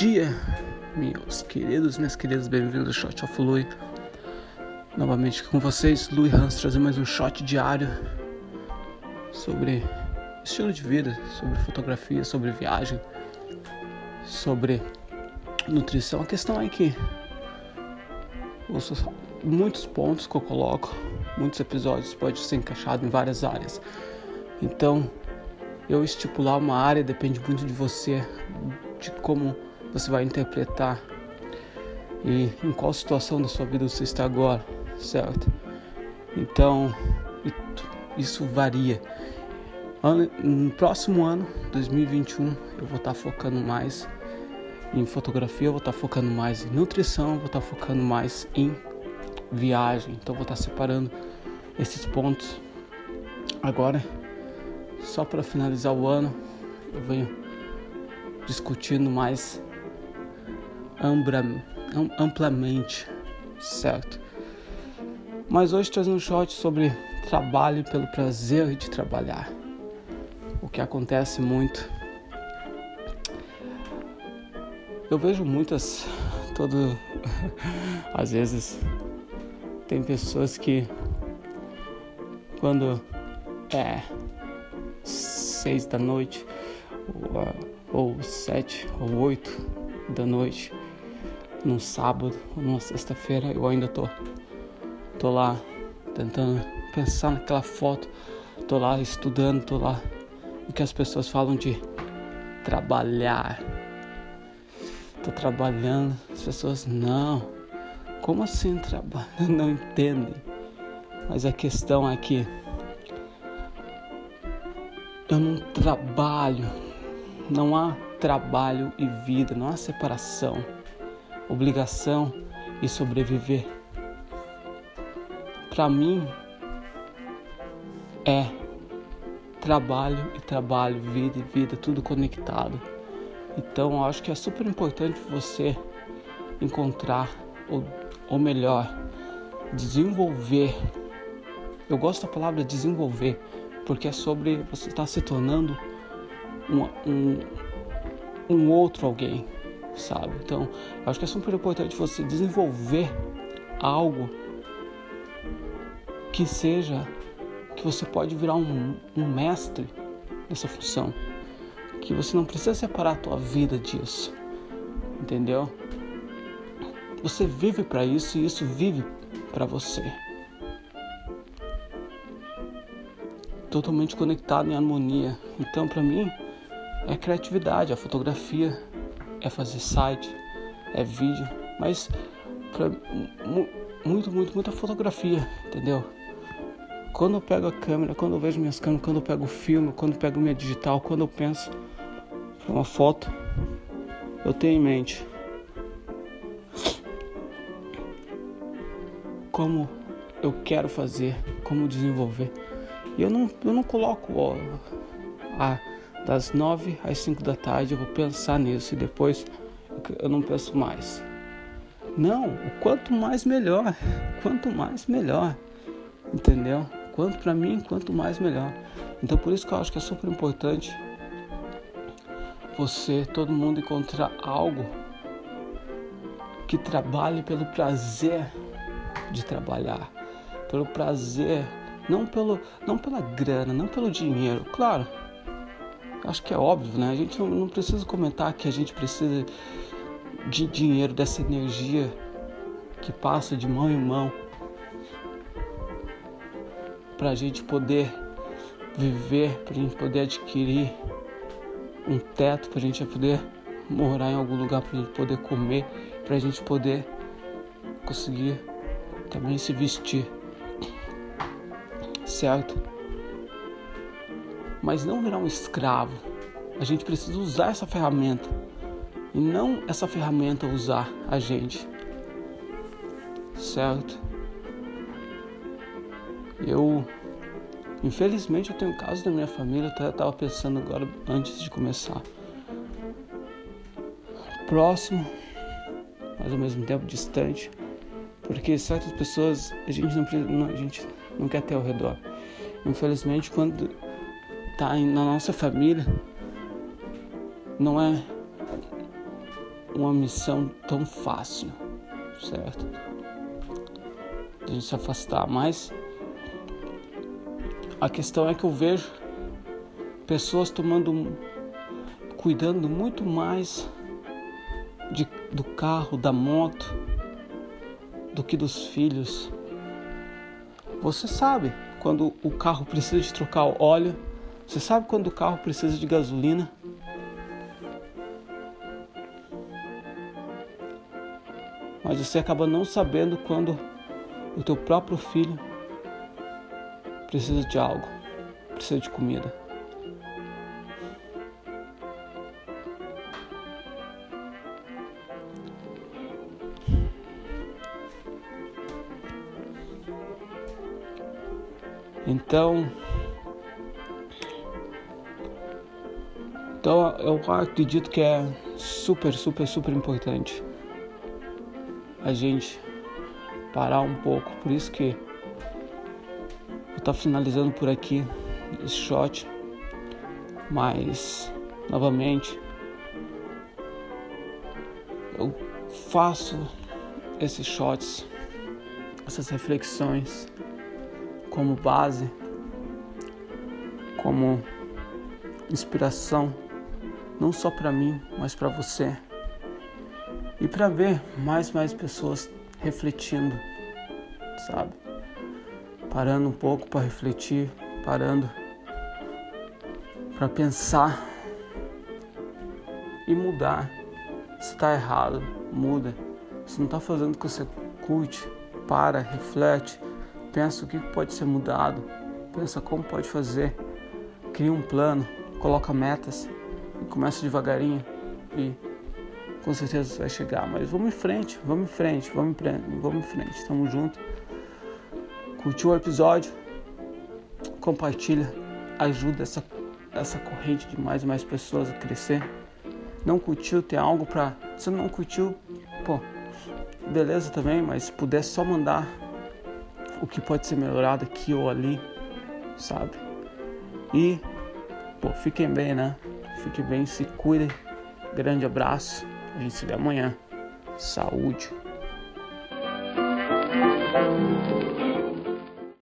dia, meus queridos, minhas queridas, bem-vindos ao Shot of Lui. Novamente com vocês, Lui Hans, trazendo mais um shot diário sobre estilo de vida, sobre fotografia, sobre viagem, sobre nutrição. A questão é que os, muitos pontos que eu coloco, muitos episódios pode ser encaixado em várias áreas. Então, eu estipular uma área depende muito de você, de como você vai interpretar e em qual situação da sua vida você está agora, certo? Então, isso varia. No próximo ano, 2021, eu vou estar focando mais em fotografia, eu vou estar focando mais em nutrição, eu vou estar focando mais em viagem. Então, eu vou estar separando esses pontos. Agora, só para finalizar o ano, eu venho discutindo mais amplamente, certo? Mas hoje trazendo um shot sobre trabalho pelo prazer de trabalhar. O que acontece muito. Eu vejo muitas, todo, às vezes tem pessoas que quando é seis da noite ou, ou sete ou oito da noite num sábado ou numa sexta-feira eu ainda tô tô lá tentando pensar naquela foto tô lá estudando tô lá o que as pessoas falam de trabalhar. Tô trabalhando as pessoas não como assim trabalhar? Não entendem. Mas a questão é que eu não trabalho, não há trabalho e vida, não há separação, obrigação e sobreviver. Para mim é trabalho e trabalho, vida e vida, tudo conectado. Então acho que é super importante você encontrar, ou, ou melhor, desenvolver. Eu gosto da palavra desenvolver porque é sobre você estar tá se tornando um, um, um outro alguém, sabe? Então, acho que é super importante você desenvolver algo que seja que você pode virar um, um mestre nessa função, que você não precisa separar a tua vida disso, entendeu? Você vive para isso e isso vive para você. totalmente conectado em harmonia. Então, para mim, é criatividade, a fotografia, é fazer site, é vídeo, mas pra, muito, muito, muita fotografia, entendeu? Quando eu pego a câmera, quando eu vejo minhas câmeras, quando eu pego o filme, quando eu pego minha digital, quando eu penso uma foto, eu tenho em mente como eu quero fazer, como desenvolver. E eu não, eu não coloco ó, a, das nove às cinco da tarde eu vou pensar nisso e depois eu não penso mais. Não, o quanto mais melhor, quanto mais melhor, entendeu? Quanto para mim, quanto mais melhor. Então por isso que eu acho que é super importante você, todo mundo encontrar algo que trabalhe pelo prazer de trabalhar, pelo prazer não, pelo, não pela grana, não pelo dinheiro. Claro, acho que é óbvio, né? A gente não, não precisa comentar que a gente precisa de dinheiro, dessa energia que passa de mão em mão para a gente poder viver, para a gente poder adquirir um teto, para a gente poder morar em algum lugar, para a gente poder comer, para a gente poder conseguir também se vestir certo. Mas não virar um escravo. A gente precisa usar essa ferramenta e não essa ferramenta usar a gente. Certo? Eu infelizmente eu tenho casos da minha família, até estava pensando agora antes de começar. Próximo, mas ao mesmo tempo distante, porque certas pessoas a gente não, a gente não quer ter ao redor. Infelizmente, quando está na nossa família, não é uma missão tão fácil, certo? De a gente se afastar, mas a questão é que eu vejo pessoas tomando, cuidando muito mais de, do carro, da moto, do que dos filhos. Você sabe quando o carro precisa de trocar o óleo, você sabe quando o carro precisa de gasolina. Mas você acaba não sabendo quando o teu próprio filho precisa de algo, precisa de comida. Então, então eu acredito que é super, super, super importante a gente parar um pouco. Por isso que eu estou finalizando por aqui esse shot, mas novamente eu faço esses shots, essas reflexões como base, como inspiração, não só para mim, mas para você. E para ver mais e mais pessoas refletindo, sabe? Parando um pouco para refletir, parando para pensar e mudar. Se está errado, muda. Se não está fazendo o que você curte, para, reflete, pensa o que pode ser mudado, pensa como pode fazer, cria um plano, coloca metas começa devagarinho e com certeza vai chegar. Mas vamos em frente, vamos em frente, vamos em frente, vamos em frente. Tamo junto. Curtiu o episódio? Compartilha, ajuda essa, essa corrente de mais e mais pessoas a crescer. Não curtiu, tem algo pra. Se não curtiu, pô, beleza também, mas se puder só mandar o que pode ser melhorado aqui ou ali, sabe? E, pô, fiquem bem, né? Fiquem bem, se cuidem. Grande abraço. A gente se vê amanhã. Saúde.